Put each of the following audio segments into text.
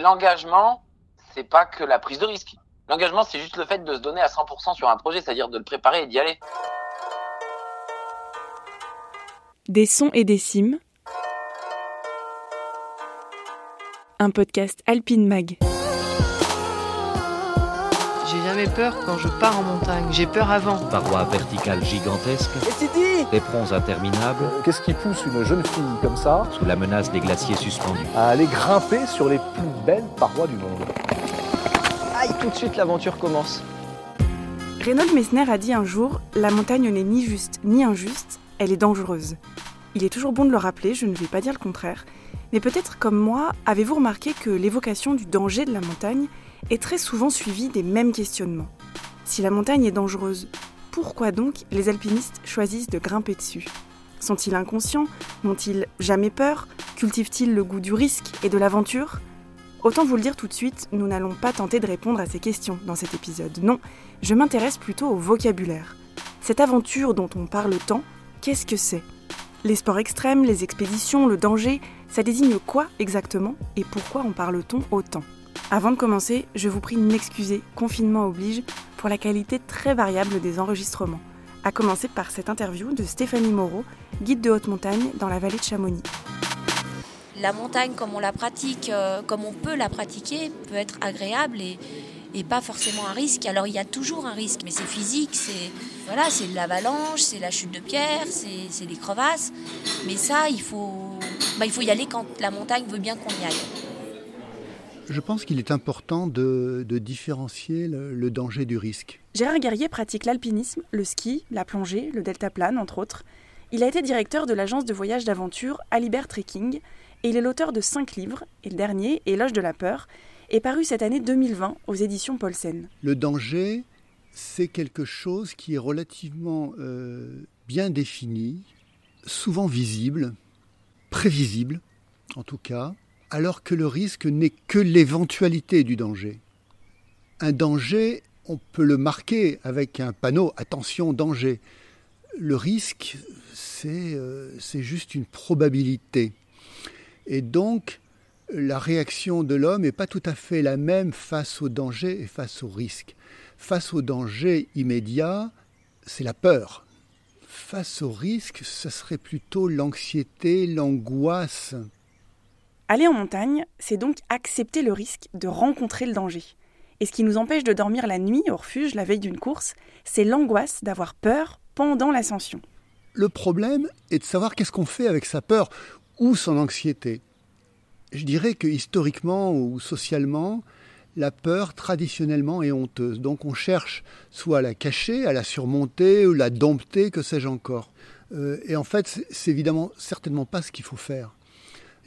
l'engagement, c'est pas que la prise de risque. L'engagement, c'est juste le fait de se donner à 100% sur un projet, c'est-à-dire de le préparer et d'y aller. Des sons et des cimes. Un podcast Alpine Mag. J'ai jamais peur quand je pars en montagne. J'ai peur avant. Parois verticales gigantesques, éperons interminables, Qu'est-ce qui pousse une jeune fille comme ça sous la menace des glaciers suspendus. à aller grimper sur les plus belles parois du monde Aïe, tout de suite l'aventure commence. Reynold Messner a dit un jour La montagne n'est ni juste ni injuste, elle est dangereuse. Il est toujours bon de le rappeler, je ne vais pas dire le contraire. Mais peut-être comme moi, avez-vous remarqué que l'évocation du danger de la montagne est très souvent suivie des mêmes questionnements. Si la montagne est dangereuse, pourquoi donc les alpinistes choisissent de grimper dessus? Sont-ils inconscients? N'ont-ils jamais peur? Cultivent-ils le goût du risque et de l'aventure? Autant vous le dire tout de suite, nous n'allons pas tenter de répondre à ces questions dans cet épisode. Non, je m'intéresse plutôt au vocabulaire. Cette aventure dont on parle tant, qu'est-ce que c'est? Les sports extrêmes, les expéditions, le danger, ça désigne quoi exactement et pourquoi en parle-t-on autant? Avant de commencer, je vous prie de m'excuser, confinement oblige, pour la qualité très variable des enregistrements. À commencer par cette interview de Stéphanie Moreau, guide de haute montagne dans la vallée de Chamonix. La montagne, comme on la pratique, euh, comme on peut la pratiquer, peut être agréable et, et pas forcément un risque. Alors il y a toujours un risque, mais c'est physique, c'est voilà, c'est l'avalanche, c'est la chute de pierre, c'est c'est des crevasses. Mais ça, il faut, bah, il faut y aller quand la montagne veut bien qu'on y aille. Je pense qu'il est important de, de différencier le, le danger du risque. Gérard Guerrier pratique l'alpinisme, le ski, la plongée, le deltaplane, entre autres. Il a été directeur de l'agence de voyage d'aventure Alibert Trekking et il est l'auteur de cinq livres, et le dernier, Éloge de la peur, est paru cette année 2020 aux éditions Paulsen. Le danger, c'est quelque chose qui est relativement euh, bien défini, souvent visible, prévisible en tout cas, alors que le risque n'est que l'éventualité du danger. Un danger, on peut le marquer avec un panneau attention danger. Le risque, c'est euh, juste une probabilité. Et donc, la réaction de l'homme n'est pas tout à fait la même face au danger et face au risque. Face au danger immédiat, c'est la peur. Face au risque, ce serait plutôt l'anxiété, l'angoisse. Aller en montagne, c'est donc accepter le risque de rencontrer le danger. Et ce qui nous empêche de dormir la nuit au refuge la veille d'une course, c'est l'angoisse d'avoir peur pendant l'ascension. Le problème est de savoir qu'est-ce qu'on fait avec sa peur ou son anxiété. Je dirais que historiquement ou socialement, la peur traditionnellement est honteuse. Donc on cherche soit à la cacher, à la surmonter ou la dompter, que sais-je encore. Euh, et en fait, c'est- c'est évidemment certainement pas ce qu'il faut faire.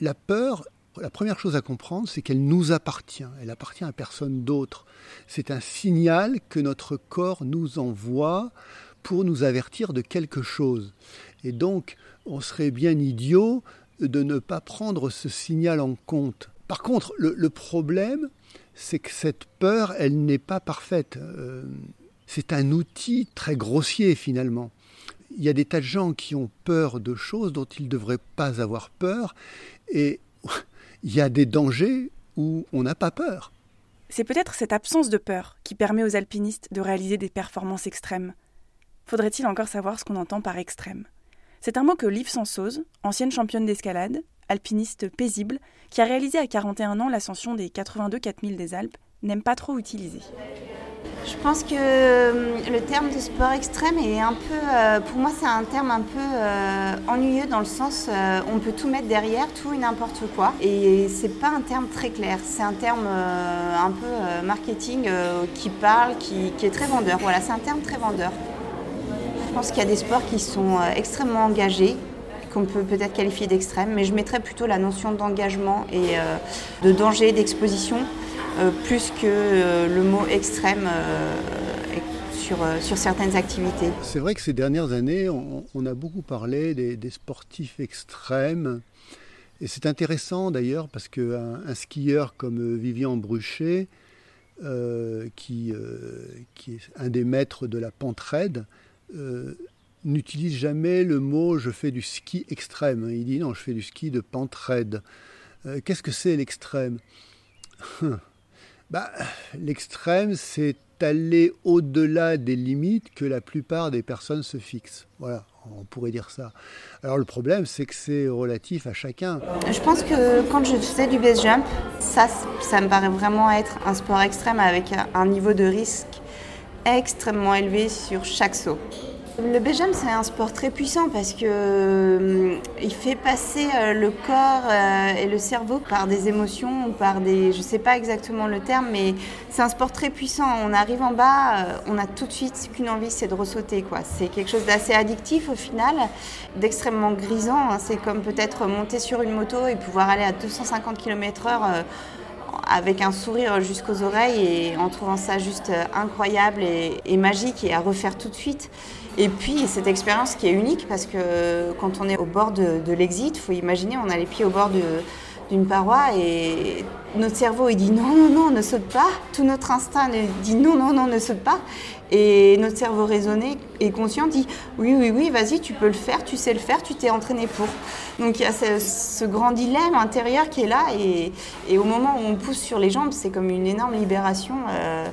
La peur, la première chose à comprendre, c'est qu'elle nous appartient. Elle appartient à personne d'autre. C'est un signal que notre corps nous envoie pour nous avertir de quelque chose. Et donc, on serait bien idiot de ne pas prendre ce signal en compte. Par contre, le, problème, c'est que cette peur, elle n'est pas parfaite. Euh, c'est un outil très grossier finalement. Il y a des tas de gens qui ont peur de choses dont ils ne devraient pas avoir peur. Et il y a des dangers où on n'a pas peur. C'est peut-être cette absence de peur qui permet aux alpinistes de réaliser des performances extrêmes. Faudrait-il encore savoir ce qu'on entend par extrême? C'est un mot que Liv Sansose, ancienne championne d'escalade, alpiniste paisible, qui a réalisé à 41 ans l'ascension des 82 4000 des Alpes, n'aime pas trop utiliser. Je pense que euh, le terme de sport extrême est un peu, euh, pour moi c'est un terme un peu euh, ennuyeux dans le sens on peut tout mettre derrière, tout et n'importe quoi. Et c'est pas un terme très clair, c'est un terme un peu marketing qui parle, qui, qui est très vendeur. Voilà, c'est un terme très vendeur. Je pense qu'il y a des sports qui sont extrêmement engagés, qu'on peut peut-être qualifier d'extrêmes, mais je mettrais plutôt la notion d'engagement et de danger, d'exposition, plus que euh, le mot extrême euh, sur, euh, sur certaines activités. C'est vrai que ces dernières années, on, a beaucoup parlé des, sportifs extrêmes. Et c'est intéressant d'ailleurs parce qu'un un skieur comme euh, Vivian Bruchet, euh, qui, euh, qui est un des maîtres de la pente raide, euh, n'utilise jamais le mot je fais du ski extrême. Il dit non, je fais du ski de pente raide. Euh, Qu'est-ce que c'est l'extrême? bah, L'extrême, c'est aller au-delà des limites que la plupart des personnes se fixent. Voilà, on pourrait dire ça. Alors le problème, c'est que c'est relatif à chacun. Je pense que quand je faisais du base jump, ça, ça me paraît vraiment être un sport extrême avec un niveau de risque extrêmement élevé sur chaque saut. Le BJM, c'est un sport très puissant parce que euh, il fait passer euh, le corps euh, et le cerveau par des émotions ou par des, je sais pas exactement le terme, mais c'est un sport très puissant. On arrive en bas, on a tout de suite qu'une envie, c'est de ressauter. C'est quelque chose d'assez addictif au final, d'extrêmement grisant. Hein. C'est comme peut-être monter sur une moto et pouvoir aller à 250 km/h avec un sourire jusqu'aux oreilles et en trouvant ça juste incroyable et magique et à refaire tout de suite. Et puis cette expérience qui est unique parce que quand on est au bord de, l'exit, il faut imaginer, on a les pieds au bord d'une paroi et notre cerveau il dit non, non, non, ne saute pas. Tout notre instinct dit non, non, non, ne saute pas. Et notre cerveau raisonné et conscient dit oui, oui, oui, vas-y, tu peux le faire, tu sais le faire, tu t'es entraîné pour. Donc il y a ce, grand dilemme intérieur qui est là et, au moment où on pousse sur les jambes, c'est comme une énorme libération euh,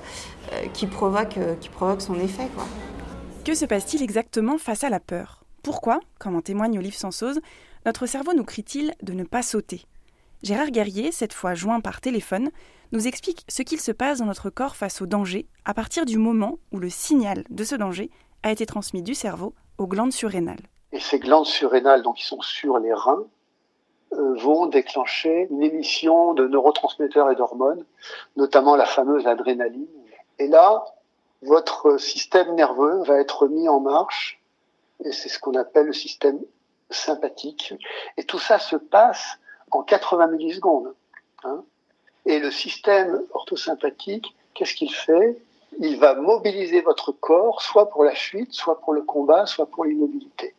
euh, qui, provoque, euh, qui provoque son effet. Quoi. Que se passe-t-il exactement face à la peur? Pourquoi, comme en témoigne Olive Sansose, notre cerveau nous crie-t-il de ne pas sauter? Gérard Guerrier, cette fois joint par téléphone, nous explique ce qu'il se passe dans notre corps face au danger à partir du moment où le signal de ce danger a été transmis du cerveau aux glandes surrénales. Et ces glandes surrénales, donc qui sont sur les reins, euh, vont déclencher une émission de neurotransmetteurs et d'hormones, notamment la fameuse adrénaline. Et là, votre système nerveux va être mis en marche, et c'est ce qu'on appelle le système sympathique. Et tout ça se passe en 80 millisecondes. Hein. Et le système orthosympathique, qu'est-ce qu'il fait? Il va mobiliser votre corps, soit pour la fuite, soit pour le combat, soit pour l'immobilité.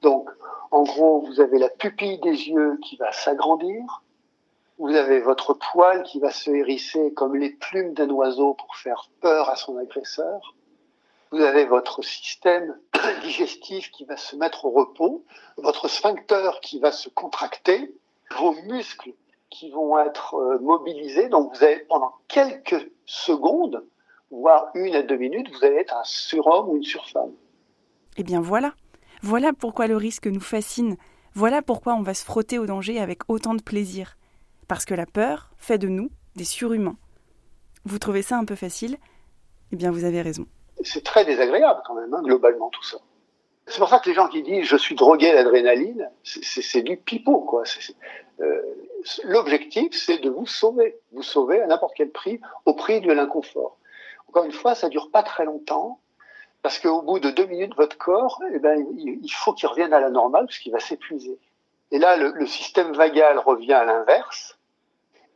Donc, en gros, vous avez la pupille des yeux qui va s'agrandir, vous avez votre poil qui va se hérisser comme les plumes d'un oiseau pour faire peur à son agresseur. Vous avez votre système digestif qui va se mettre au repos, votre sphincter qui va se contracter, vos muscles qui vont être euh, mobilisés. Donc vous avez pendant quelques secondes, voire une à deux minutes, vous allez être un surhomme ou une surfemme. Eh bien voilà, voilà pourquoi le risque nous fascine, voilà pourquoi on va se frotter au danger avec autant de plaisir parce que la peur fait de nous des surhumains. Vous trouvez ça un peu facile? Eh bien, vous avez raison. C'est très désagréable quand même, hein, globalement, tout ça. C'est pour ça que les gens qui disent je suis drogué à l'adrénaline, c'est du pipeau. Euh, l'objectif, c'est de vous sauver, vous sauver à n'importe quel prix, au prix de l'inconfort. Encore une fois, ça dure pas très longtemps, parce qu'au bout de deux minutes, votre corps, eh ben, il faut qu'il revienne à la normale, parce qu'il va s'épuiser. Et là, le, le, système vagal revient à l'inverse,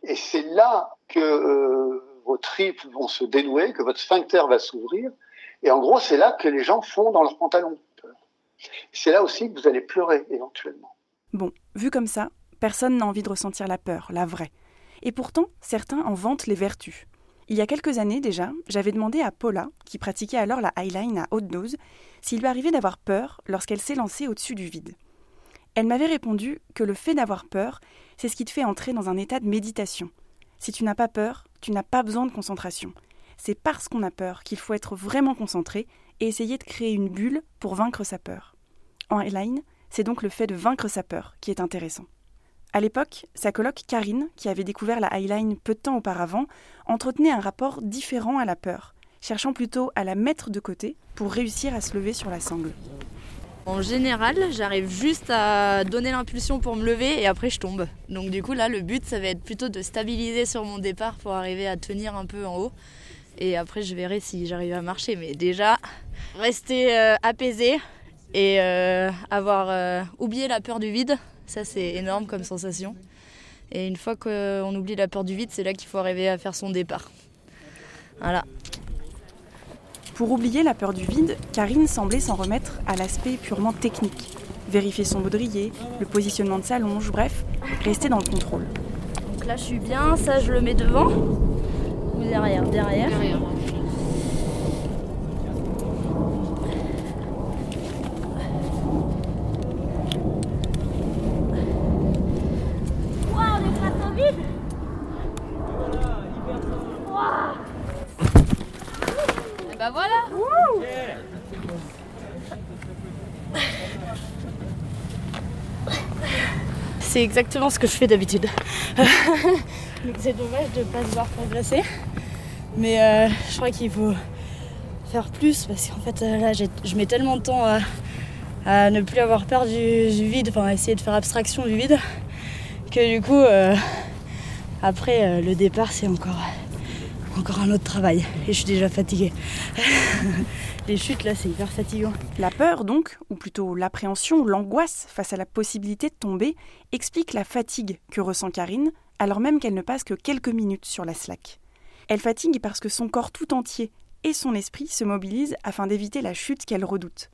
et c'est là que euh, vos tripes vont se dénouer, que votre sphincter va s'ouvrir. Et en gros, c'est là que les gens font dans leurs pantalons. C'est là aussi que vous allez pleurer éventuellement. Bon, vu comme ça, personne n'a envie de ressentir la peur, la vraie. Et pourtant, certains en vantent les vertus. Il y a quelques années déjà, j'avais demandé à Paula, qui pratiquait alors la highline à haute dose, s'il lui arrivait d'avoir peur lorsqu'elle s'est lancée au-dessus du vide. Elle m'avait répondu que le fait d'avoir peur, c'est ce qui te fait entrer dans un état de méditation. Si tu n'as pas peur, tu n'as pas besoin de concentration. C'est parce qu'on a peur qu'il faut être vraiment concentré et essayer de créer une bulle pour vaincre sa peur. En highline, c'est donc le fait de vaincre sa peur qui est intéressant. À l'époque, sa coloc Karine, qui avait découvert la highline peu de temps auparavant, entretenait un rapport différent à la peur, cherchant plutôt à la mettre de côté pour réussir à se lever sur la sangle. En général, j'arrive juste à donner l'impulsion pour me lever et après je tombe. Donc du coup là, le but, ça va être plutôt de stabiliser sur mon départ pour arriver à tenir un peu en haut. Et après, je verrai si j'arrive à marcher. Mais déjà, rester euh, apaisé et euh, avoir euh, oublié la peur du vide, ça c'est énorme comme sensation. Et une fois qu'on oublie la peur du vide, c'est là qu'il faut arriver à faire son départ. Voilà. Pour oublier la peur du vide, Karine semblait s'en remettre à l'aspect purement technique. Vérifier son baudrier, le positionnement de sa longe, bref, rester dans le contrôle. Donc là je suis bien, ça je le mets devant ou derrière Derrière. derrière. C'est exactement ce que je fais d'habitude. c'est dommage de ne pas se voir progresser. Mais euh, je crois qu'il faut faire plus parce qu'en fait euh, là je mets tellement de temps à, ne plus avoir peur du, vide, enfin essayer de faire abstraction du vide, que du coup euh, après le départ c'est encore, encore un autre travail et je suis déjà fatiguée. Les chutes là c'est hyper fatigant. La peur donc, ou plutôt l'appréhension, l'angoisse face à la possibilité de tomber, explique la fatigue que ressent Karine alors même qu'elle ne passe que quelques minutes sur la slack. Elle fatigue parce que son corps tout entier et son esprit se mobilisent afin d'éviter la chute qu'elle redoute.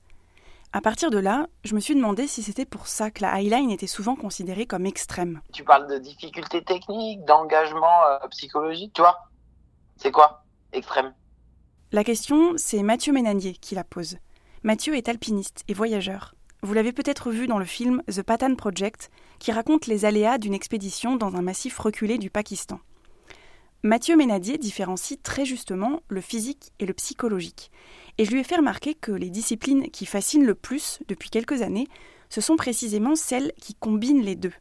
À partir de là, je me suis demandé si c'était pour ça que la highline était souvent considérée comme extrême. Tu parles de difficultés techniques, d'engagement euh, psychologique, tu vois? C'est quoi? Extrême La question, c'est Mathieu Ménanier qui la pose. Mathieu est alpiniste et voyageur. Vous l'avez peut-être vu dans le film The Patan Project, qui raconte les aléas d'une expédition dans un massif reculé du Pakistan. Mathieu Ménadier différencie très justement le physique et le psychologique. Et je lui ai fait remarquer que les disciplines qui fascinent le plus depuis quelques années, ce sont précisément celles qui combinent les deux.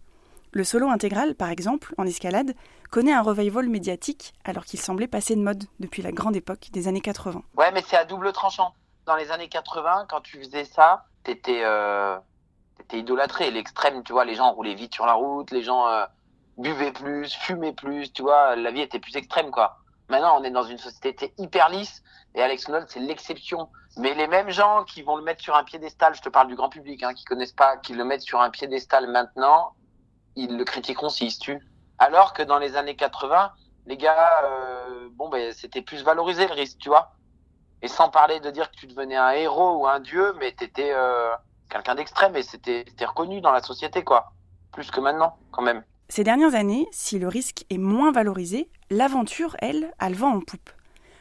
Le solo intégral, par exemple, en escalade, connaît un revival médiatique alors qu'il semblait passer de mode depuis la grande époque des années 80. Ouais, mais c'est à double tranchant. Dans les années 80, quand tu faisais ça, t'étais euh, idolâtré. L'extrême, tu vois, les gens roulaient vite sur la route, les gens... Euh, buvez plus, fumez plus, tu vois, la vie était plus extrême, quoi. Maintenant, on est dans une société hyper lisse et Alex Honnold, c'est l'exception. Mais les mêmes gens qui vont le mettre sur un piédestal, je te parle du grand public, hein, qui connaissent pas, qui le mettent sur un piédestal maintenant, ils le critiqueront s'ils se tuent. Alors que dans les années 80, les gars, euh, bon, ben, c'était plus valorisé le risque, tu vois. Et sans parler de dire que tu devenais un héros ou un dieu, mais t'étais euh, quelqu'un d'extrême et c'était reconnu dans la société, quoi. Plus que maintenant, quand même. Ces dernières années, si le risque est moins valorisé, l'aventure, elle, a le vent en poupe.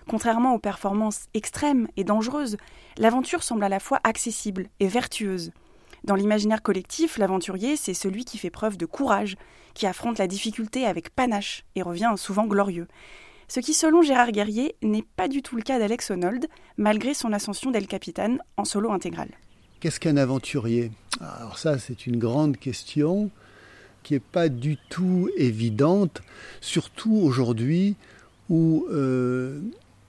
Contrairement aux performances extrêmes et dangereuses, l'aventure semble à la fois accessible et vertueuse. Dans l'imaginaire collectif, l'aventurier, c'est celui qui fait preuve de courage, qui affronte la difficulté avec panache et revient souvent glorieux. Ce qui, selon Gérard Guerrier, n'est pas du tout le cas d'Alex Honnold, malgré son ascension d'El Capitan en solo intégral. Qu'est-ce qu'un aventurier? Alors ça, c'est une grande question qui n'est pas du tout évidente, surtout aujourd'hui où, euh,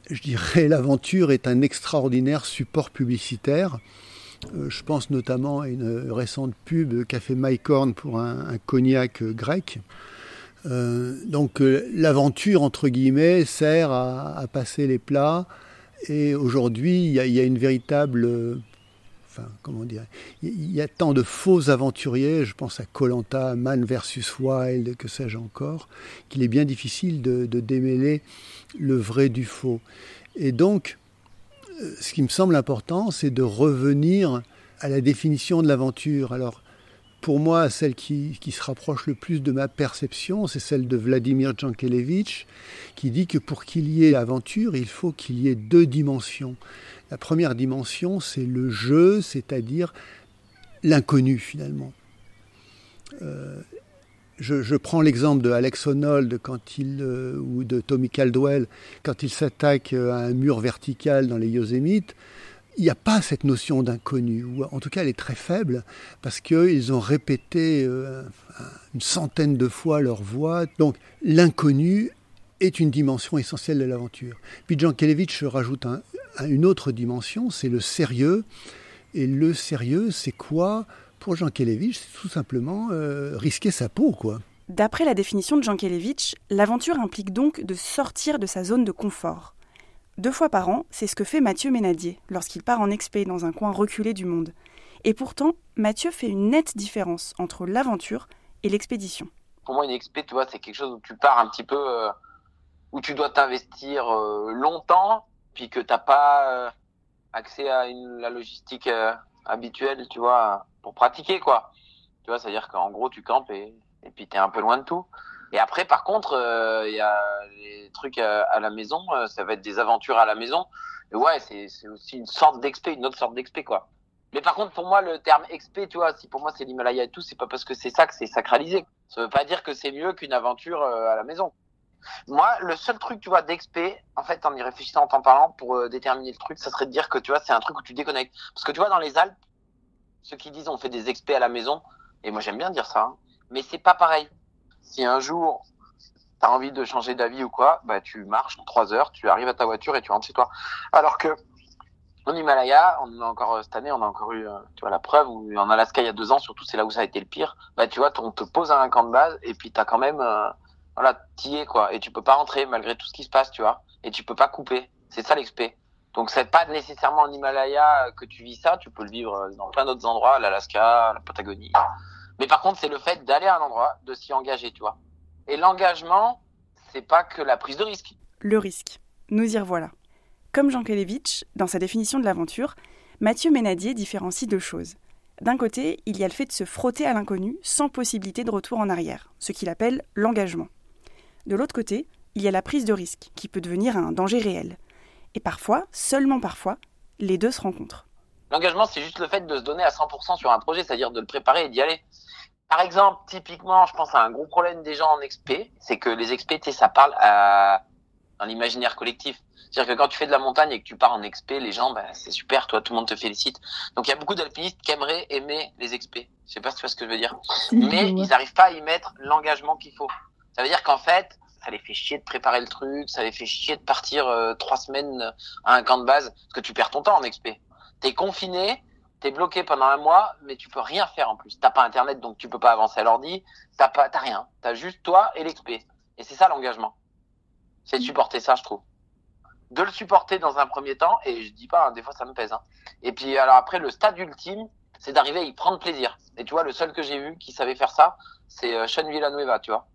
je dirais, l'aventure est un extraordinaire support publicitaire. Euh, je pense notamment à une récente pub qu'a fait Mike Horn pour un, cognac grec. Euh, donc l'aventure, entre guillemets, sert à, passer les plats. Et aujourd'hui, il y, a une véritable enfin, comment dire, il y a tant de faux aventuriers, je pense à Colanta, Man versus Wild, que sais-je encore, qu'il est bien difficile de, démêler le vrai du faux. Et donc, euh, ce qui me semble important, c'est de revenir à la définition de l'aventure. Alors, pour moi, celle qui, se rapproche le plus de ma perception, c'est celle de Vladimir Jankelevich, qui dit que pour qu'il y ait aventure, il faut qu'il y ait deux dimensions. La première dimension, c'est le jeu, c'est-à-dire l'inconnu finalement. Euh, je, prends l'exemple de Alex Honnold quand il, euh, ou de Tommy Caldwell quand il s'attaque à un mur vertical dans les Yosémites. Il n'y a pas cette notion d'inconnu, ou en tout cas elle est très faible, parce qu'ils ont répété euh, une centaine de fois leur voix. Donc l'inconnu est une dimension essentielle de l'aventure. Puis Jean Kelevich rajoute un, une autre dimension, c'est le sérieux. Et le sérieux, c'est quoi? Pour Jean Kelevich, c'est tout simplement euh, risquer sa peau, quoi. D'après la définition de Jean Kelevich, l'aventure implique donc de sortir de sa zone de confort. Deux fois par an, c'est ce que fait Mathieu Ménadier lorsqu'il part en expé dans un coin reculé du monde. Et pourtant, Mathieu fait une nette différence entre l'aventure et l'expédition. Pour moi, une expé, tu vois, c'est quelque chose où tu pars un petit peu, euh, où tu dois t'investir euh, longtemps puis que t'as pas euh, accès à une, la logistique euh, habituelle, tu vois, pour pratiquer quoi. Tu vois, c'est-à-dire qu'en gros tu campes et, et puis t'es un peu loin de tout. Et après, par contre, euh, il y a les trucs à, la maison, ça va être des aventures à la maison. Et ouais, c'est aussi une sorte d'expé, une autre sorte d'expé quoi. Mais par contre, pour moi, le terme expé, tu vois, si pour moi c'est l'Himalaya et tout, c'est pas parce que c'est ça que c'est sacralisé. Ça veut pas dire que c'est mieux qu'une aventure à la maison. Moi, le seul truc, tu vois, d'expé, en fait, en y réfléchissant, en t'en parlant, pour euh, déterminer le truc, ça serait de dire que, tu vois, c'est un truc où tu déconnectes. Parce que, tu vois, dans les Alpes, ceux qui disent on fait des expés à la maison, et moi j'aime bien dire ça, hein, mais c'est pas pareil. Si un jour, t'as envie de changer d'avis ou quoi, bah, tu marches en trois heures, tu arrives à ta voiture et tu rentres chez toi. Alors que, en Himalaya, on a encore cette année, on a encore eu, euh, tu vois, la preuve. Ou en Alaska, il y a deux ans, surtout, c'est là où ça a été le pire. Bah, tu vois, on te pose un camp de base et puis t'as quand même, euh, voilà, t'y es quoi. Et tu peux pas rentrer malgré tout ce qui se passe, tu vois. Et tu peux pas couper. C'est ça l'expé. Donc c'est pas nécessairement en Himalaya que tu vis ça. Tu peux le vivre dans plein d'autres endroits, l'Alaska, la Patagonie. Mais par contre, c'est le fait d'aller à un endroit, de s'y engager, tu vois. Et l'engagement, c'est pas que la prise de risque. Le risque. Nous y revoilà. Comme Jean Kelevitch, dans sa définition de l'aventure, Mathieu Ménadier différencie deux choses. D'un côté, il y a le fait de se frotter à l'inconnu sans possibilité de retour en arrière, ce qu'il appelle l'engagement. De l'autre côté, il y a la prise de risque, qui peut devenir un danger réel. Et parfois, seulement parfois, les deux se rencontrent. L'engagement, c'est juste le fait de se donner à 100% sur un projet, c'est-à-dire de le préparer et d'y aller. Par exemple, typiquement, je pense à un gros problème des gens en expé, c'est que les expé, ça parle à, dans l'imaginaire collectif. C'est-à-dire que quand tu fais de la montagne et que tu pars en expé, les gens, bah, c'est super, toi, tout le monde te félicite. Donc il y a beaucoup d'alpinistes qui aimeraient aimer les expés. Je sais pas si tu vois ce que je veux dire. Mais ils n'arrivent pas à y mettre l'engagement qu'il faut. Ça veut dire qu'en fait, ça les fait chier de préparer le truc, ça les fait chier de partir euh, trois semaines à un camp de base, parce que tu perds ton temps en expé. T'es confiné, t'es bloqué pendant un mois, mais tu peux rien faire en plus. T'as pas internet, donc tu peux pas avancer à l'ordi. T'as pas, t'as rien. T'as juste toi et l'expé. Et c'est ça l'engagement. C'est de supporter ça, je trouve de le supporter dans un premier temps, et je dis pas, hein, des fois ça me pèse. Hein. Et puis alors après, le stade ultime, c'est d'arriver à y prendre plaisir. Et tu vois, le seul que j'ai vu qui savait faire ça, c'est euh, Sean Villanueva, tu vois.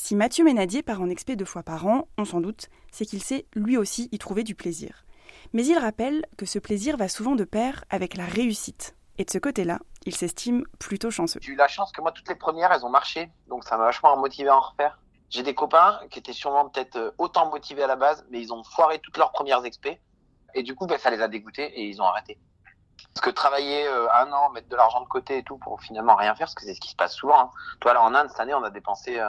Si Mathieu Ménadier part en expé deux fois par an, on s'en doute, c'est qu'il sait lui aussi y trouver du plaisir. Mais il rappelle que ce plaisir va souvent de pair avec la réussite. Et de ce côté-là, il s'estime plutôt chanceux. J'ai eu la chance que moi, toutes les premières, elles ont marché. Donc ça m'a vachement motivé à en refaire. J'ai des copains qui étaient sûrement peut-être euh, autant motivés à la base, mais ils ont foiré toutes leurs premières expés. Et du coup, ben, ça les a dégoûtés et ils ont arrêté. Parce que travailler euh, un an, mettre de l'argent de côté et tout pour finalement rien faire, parce que c'est ce qui se passe souvent. Hein. Toi, là, en Inde, cette année, on a dépensé euh,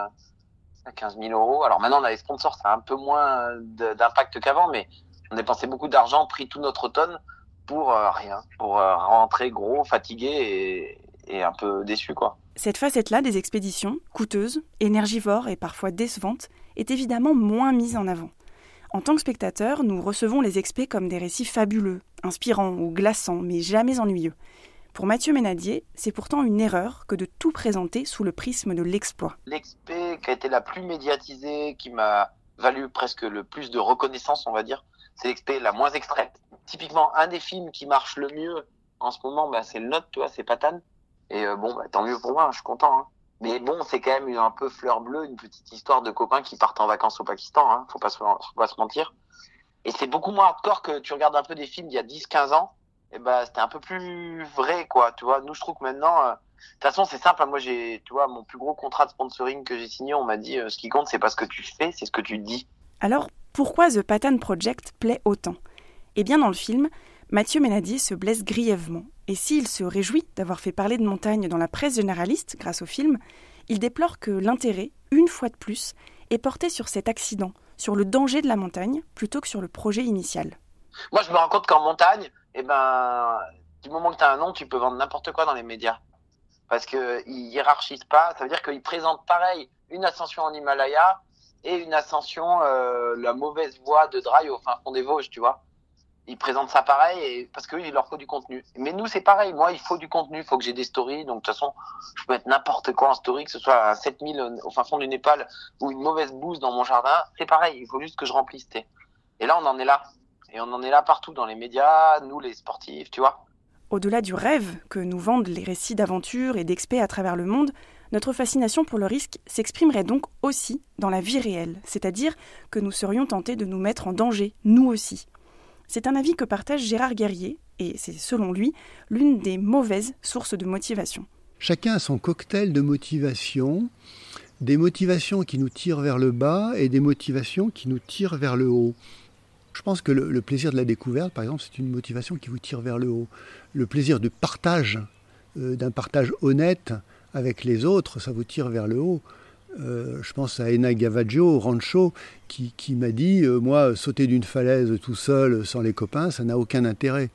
15 000 euros. Alors maintenant, on a les sponsors, ça a un peu moins d'impact qu'avant, mais on a dépensé beaucoup d'argent, pris tout notre automne pour euh, rien, pour rentrer gros, fatigué et, un peu déçu, quoi. Cette facette-là des expéditions, coûteuses, énergivores et parfois décevantes, est évidemment moins mise en avant. En tant que spectateurs, nous recevons les expés comme des récits fabuleux, inspirants ou glaçants, mais jamais ennuyeux. Pour Mathieu Ménadier, c'est pourtant une erreur que de tout présenter sous le prisme de l'exploit. L'expé qui a été la plus médiatisée, qui m'a valu presque le plus de reconnaissance, on va dire, c'est l'expé la moins extraite. Typiquement, un des films qui marche le mieux en ce moment, bah, c'est le nôtre, tu vois, c'est Patane. Et euh, bon, bah, tant mieux pour moi, je suis content. Hein. Mais bon, c'est quand même un peu fleur bleue, une petite histoire de copains qui partent en vacances au Pakistan, hein, faut, pas se, faut pas se mentir. Et c'est beaucoup moins hardcore que tu regardes un peu des films d'il y a 10-15 ans, et bah c'était un peu plus vrai, quoi, tu vois. Nous, je trouve que maintenant, euh, de toute façon, c'est simple, moi, j'ai, tu vois, mon plus gros contrat de sponsoring que j'ai signé, on m'a dit, euh, ce qui compte, c'est pas ce que tu fais, c'est ce que tu dis. Alors, pourquoi The Patan Project plaît autant? Eh bien, dans le film, Mathieu Ménadier se blesse grièvement et s'il se réjouit d'avoir fait parler de montagne dans la presse généraliste grâce au film, il déplore que l'intérêt, une fois de plus, est porté sur cet accident, sur le danger de la montagne, plutôt que sur le projet initial. Moi, je me rends compte qu'en montagne, eh ben, du moment que tu as un nom, tu peux vendre n'importe quoi dans les médias. Parce qu'ils hiérarchisent pas, ça veut dire qu'ils présentent pareil une ascension en Himalaya et une ascension, euh, la mauvaise voie de Dry au fin fond des Vosges, tu vois ils présentent ça pareil et parce qu'il leur faut du contenu. Mais nous, c'est pareil. Moi, il faut du contenu. Il faut que j'ai des stories. Donc, de toute façon, je peux mettre n'importe quoi en story, que ce soit à 7000 au fin fond du Népal ou une mauvaise bouse dans mon jardin. C'est pareil. Il faut juste que je remplisse. Et là, on en est là. Et on en est là partout, dans les médias, nous, les sportifs, tu vois. Au-delà du rêve que nous vendent les récits d'aventure et d'expé à travers le monde, notre fascination pour le risque s'exprimerait donc aussi dans la vie réelle, c'est-à-dire que nous serions tentés de nous mettre en danger, nous aussi. C'est un avis que partage Gérard Guerrier, et c'est selon lui l'une des mauvaises sources de motivation. Chacun a son cocktail de motivation, des motivations qui nous tirent vers le bas et des motivations qui nous tirent vers le haut. Je pense que le, plaisir de la découverte, par exemple, c'est une motivation qui vous tire vers le haut. Le plaisir de partage, euh, d'un partage honnête avec les autres, ça vous tire vers le haut. Euh, je pense à Ena Gavaggio, Rancho, qui, m'a dit euh, Moi, sauter d'une falaise tout seul, sans les copains, ça n'a aucun intérêt.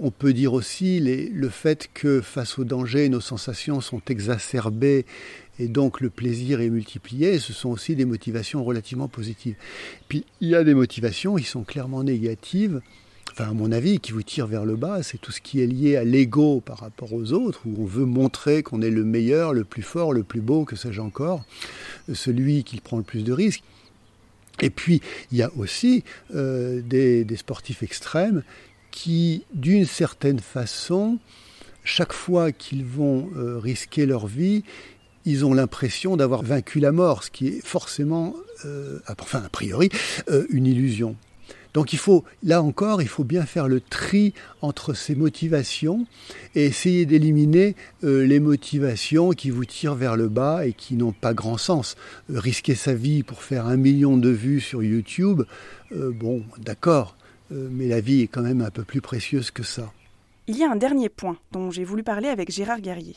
On peut dire aussi le fait que face au danger, nos sensations sont exacerbées et donc le plaisir est multiplié. Ce sont aussi des motivations relativement positives. Puis il y a des motivations qui sont clairement négatives enfin à mon avis, qui vous tire vers le bas, c'est tout ce qui est lié à l'ego par rapport aux autres, où on veut montrer qu'on est le meilleur, le plus fort, le plus beau, que sais-je encore, celui qui prend le plus de risques. Et puis, il y a aussi euh, des, des, sportifs extrêmes qui, d'une certaine façon, chaque fois qu'ils vont euh, risquer leur vie, ils ont l'impression d'avoir vaincu la mort, ce qui est forcément, euh, enfin a priori, euh, une illusion. Donc il faut, là encore, il faut bien faire le tri entre ces motivations et essayer d'éliminer euh, les motivations qui vous tirent vers le bas et qui n'ont pas grand sens. Risquer sa vie pour faire un million de vues sur YouTube, bon, d'accord, mais la vie est quand même un peu plus précieuse que ça. Il y a un dernier point dont j'ai voulu parler avec Gérard Guerrier.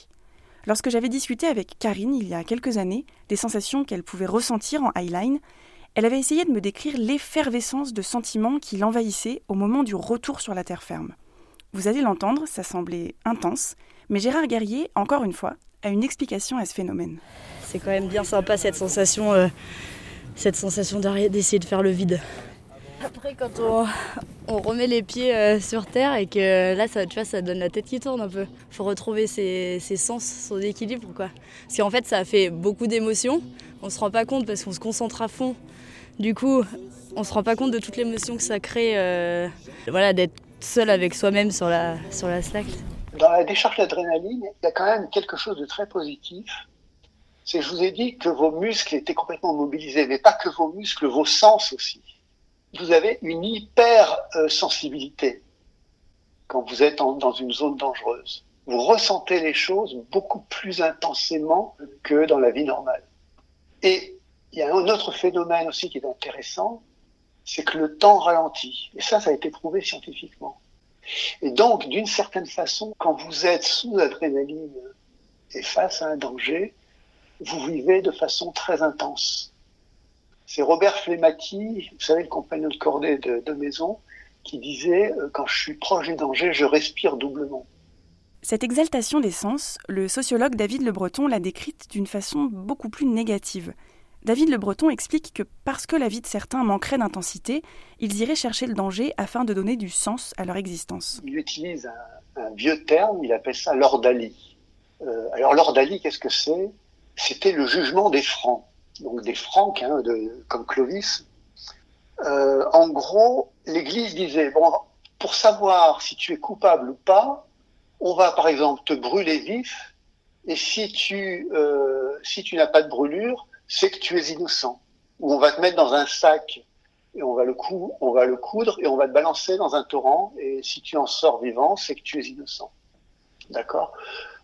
Lorsque j'avais discuté avec Karine il y a quelques années des sensations qu'elle pouvait ressentir en highline, elle avait essayé de me décrire l'effervescence de sentiments qui l'envahissaient au moment du retour sur la terre ferme. Vous allez l'entendre, ça semblait intense, mais Gérard Guerrier, encore une fois, a une explication à ce phénomène. C'est quand même bien sympa cette sensation, euh, cette sensation d'essayer de faire le vide. Après, quand on, remet les pieds euh, sur terre et que là, ça, tu vois, ça donne la tête qui tourne un peu. faut retrouver ses, sens, son équilibre, quoi. Parce qu'en fait, ça a fait beaucoup d'émotions. On se rend pas compte parce qu'on se concentre à fond du coup, on se rend pas compte de toute l'émotion que ça crée, euh, voilà, d'être seul avec soi-même sur la, sur la slack. Dans la décharge d'adrénaline, il y a quand même quelque chose de très positif. C'est je vous ai dit que vos muscles étaient complètement mobilisés, mais pas que vos muscles, vos sens aussi. Vous avez une hyper sensibilité quand vous êtes dans une zone dangereuse. Vous ressentez les choses beaucoup plus intensément que dans la vie normale. Et il y a un autre phénomène aussi qui est intéressant, c'est que le temps ralentit. Et ça, ça a été prouvé scientifiquement. Et donc, d'une certaine façon, quand vous êtes sous adrénaline et face à un danger, vous vivez de façon très intense. C'est Robert Flemati, vous savez, le compagnon de cordée de, de maison, qui disait euh, Quand je suis proche du danger, je respire doublement. Cette exaltation des sens, le sociologue David Le Breton l'a décrite d'une façon beaucoup plus négative. David Le Breton explique que parce que la vie de certains manquerait d'intensité, ils iraient chercher le danger afin de donner du sens à leur existence. Il utilise un, un vieux terme, il appelle ça l'ordalie. Euh, alors l'ordalie, qu'est-ce que c'est? C'était le jugement des francs, donc des francs, hein, comme Clovis. Euh, en gros, l'Église disait, bon, pour savoir si tu es coupable ou pas, on va par exemple te brûler vif, et si tu, euh, si tu n'as pas de brûlure, c'est que tu es innocent. Ou on va te mettre dans un sac et on va le cou on va le coudre et on va te balancer dans un torrent et si tu en sors vivant, c'est que tu es innocent. D'accord?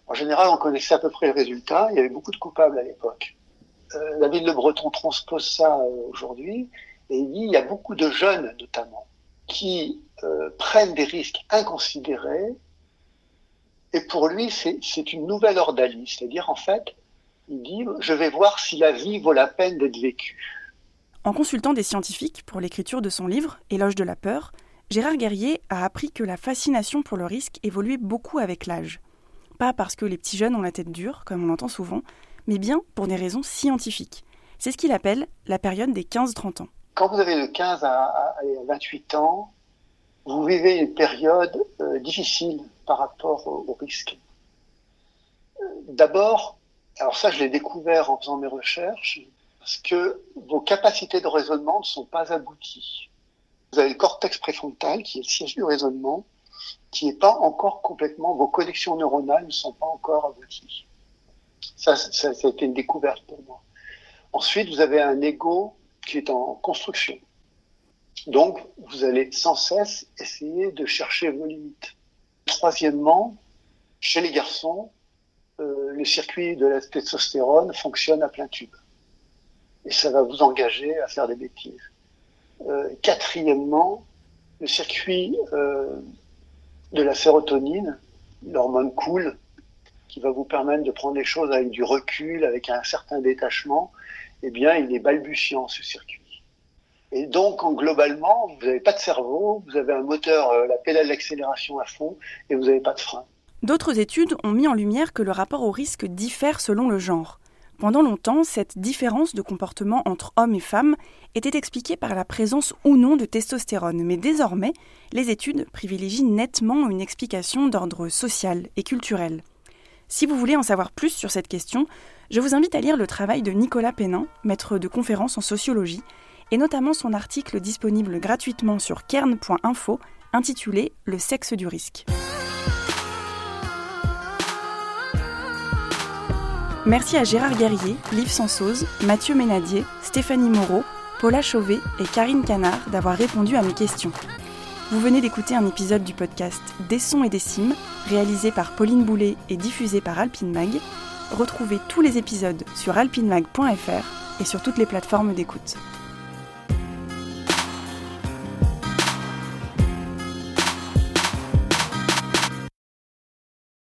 En général, on connaissait à peu près le résultat. Il y avait beaucoup de coupables à l'époque. Euh, la ville de Breton transpose ça euh, aujourd'hui et il dit il y a beaucoup de jeunes notamment qui euh, prennent des risques inconsidérés et pour lui c'est une nouvelle ordalie, c'est-à-dire en fait il dit Je vais voir si la vie vaut la peine d'être vécue. En consultant des scientifiques pour l'écriture de son livre Éloge de la peur, Gérard Guerrier a appris que la fascination pour le risque évoluait beaucoup avec l'âge. Pas parce que les petits jeunes ont la tête dure, comme on l'entend souvent, mais bien pour des raisons scientifiques. C'est ce qu'il appelle la période des 15-30 ans. Quand vous avez de 15 à 28 ans, vous vivez une période euh, difficile par rapport au, au risque. D'abord, alors ça, je l'ai découvert en faisant mes recherches, parce que vos capacités de raisonnement ne sont pas abouties. Vous avez le cortex préfrontal, qui est le siège du raisonnement, qui n'est pas encore complètement, vos connexions neuronales ne sont pas encore abouties. Ça, ça, a été une découverte pour moi. Ensuite, vous avez un ego qui est en construction. Donc, vous allez sans cesse essayer de chercher vos limites. Troisièmement, chez les garçons, euh, le circuit de la testostérone fonctionne à plein tube. Et ça va vous engager à faire des bêtises. Euh, quatrièmement, le circuit euh, de la sérotonine, l'hormone cool, qui va vous permettre de prendre les choses avec du recul, avec un certain détachement, eh bien, il est balbutiant ce circuit. Et donc, globalement, vous n'avez pas de cerveau, vous avez un moteur, euh, la pédale d'accélération à fond, et vous n'avez pas de frein. D'autres études ont mis en lumière que le rapport au risque diffère selon le genre. Pendant longtemps, cette différence de comportement entre hommes et femmes était expliquée par la présence ou non de testostérone, mais désormais, les études privilégient nettement une explication d'ordre social et culturel. Si vous voulez en savoir plus sur cette question, je vous invite à lire le travail de Nicolas Pénin, maître de conférences en sociologie, et notamment son article disponible gratuitement sur kern.info intitulé Le sexe du risque. Merci à Gérard Guerrier, Liv Sansoz, Mathieu Ménadier, Stéphanie Moreau, Paula Chauvet et Karine Canard d'avoir répondu à mes questions. Vous venez d'écouter un épisode du podcast Des sons et des cimes, réalisé par Pauline Boulet et diffusé par Alpine Mag. Retrouvez tous les épisodes sur alpinemag.fr et sur toutes les plateformes d'écoute.